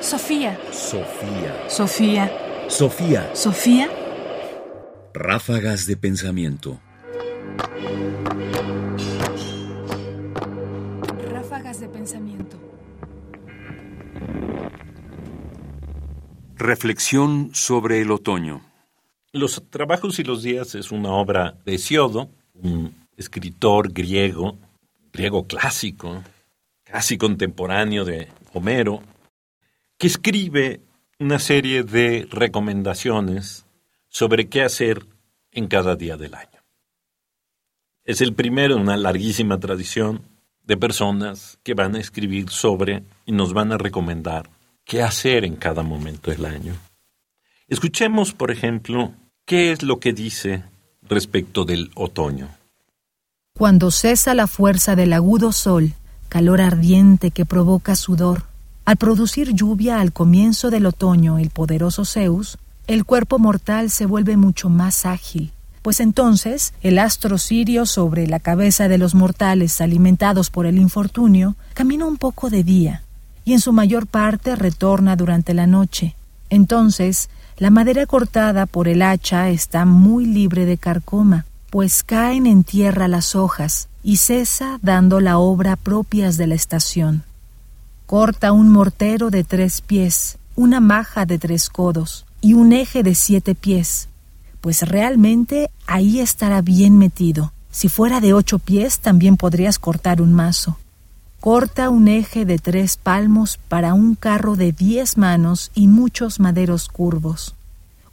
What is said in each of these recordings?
Sofía. Sofía. Sofía. Sofía. Sofía. Ráfagas de pensamiento. Ráfagas de pensamiento. Reflexión sobre el otoño. Los trabajos y los días es una obra de Hesiodo, un escritor griego, griego clásico, casi contemporáneo de Homero, que escribe una serie de recomendaciones sobre qué hacer en cada día del año. Es el primero en una larguísima tradición de personas que van a escribir sobre y nos van a recomendar qué hacer en cada momento del año. Escuchemos, por ejemplo, qué es lo que dice respecto del otoño. Cuando cesa la fuerza del agudo sol, calor ardiente que provoca sudor, al producir lluvia al comienzo del otoño el poderoso Zeus, el cuerpo mortal se vuelve mucho más ágil, pues entonces el astro sirio sobre la cabeza de los mortales alimentados por el infortunio camina un poco de día y en su mayor parte retorna durante la noche. Entonces la madera cortada por el hacha está muy libre de carcoma, pues caen en tierra las hojas y cesa dando la obra propias de la estación. Corta un mortero de tres pies, una maja de tres codos y un eje de siete pies, pues realmente ahí estará bien metido. Si fuera de ocho pies también podrías cortar un mazo. Corta un eje de tres palmos para un carro de diez manos y muchos maderos curvos.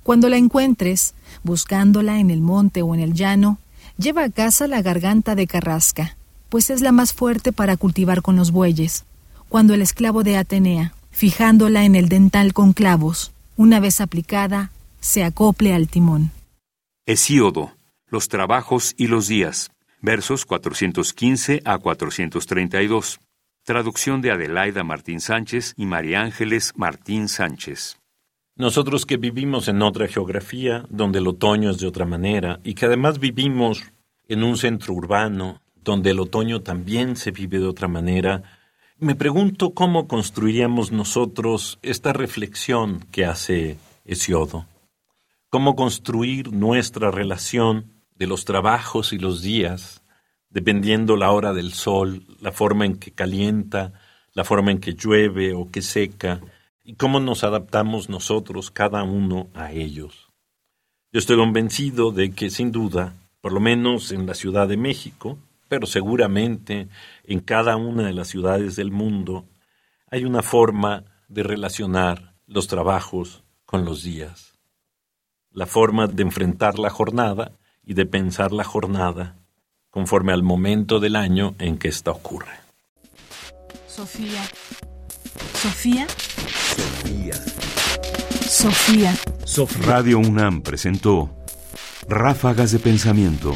Cuando la encuentres, buscándola en el monte o en el llano, lleva a casa la garganta de carrasca, pues es la más fuerte para cultivar con los bueyes. Cuando el esclavo de Atenea, fijándola en el dental con clavos, una vez aplicada, se acople al timón. Hesíodo. Los trabajos y los días. Versos 415 a 432. Traducción de Adelaida Martín Sánchez y María Ángeles Martín Sánchez. Nosotros que vivimos en otra geografía, donde el otoño es de otra manera, y que además vivimos en un centro urbano, donde el otoño también se vive de otra manera, me pregunto cómo construiríamos nosotros esta reflexión que hace Hesiodo. Cómo construir nuestra relación de los trabajos y los días, dependiendo la hora del sol, la forma en que calienta, la forma en que llueve o que seca, y cómo nos adaptamos nosotros, cada uno, a ellos. Yo estoy convencido de que, sin duda, por lo menos en la Ciudad de México, pero seguramente en cada una de las ciudades del mundo, hay una forma de relacionar los trabajos con los días. La forma de enfrentar la jornada y de pensar la jornada conforme al momento del año en que ésta ocurre. Sofía. Sofía. Sofía. Sofía. Radio UNAM presentó Ráfagas de Pensamiento.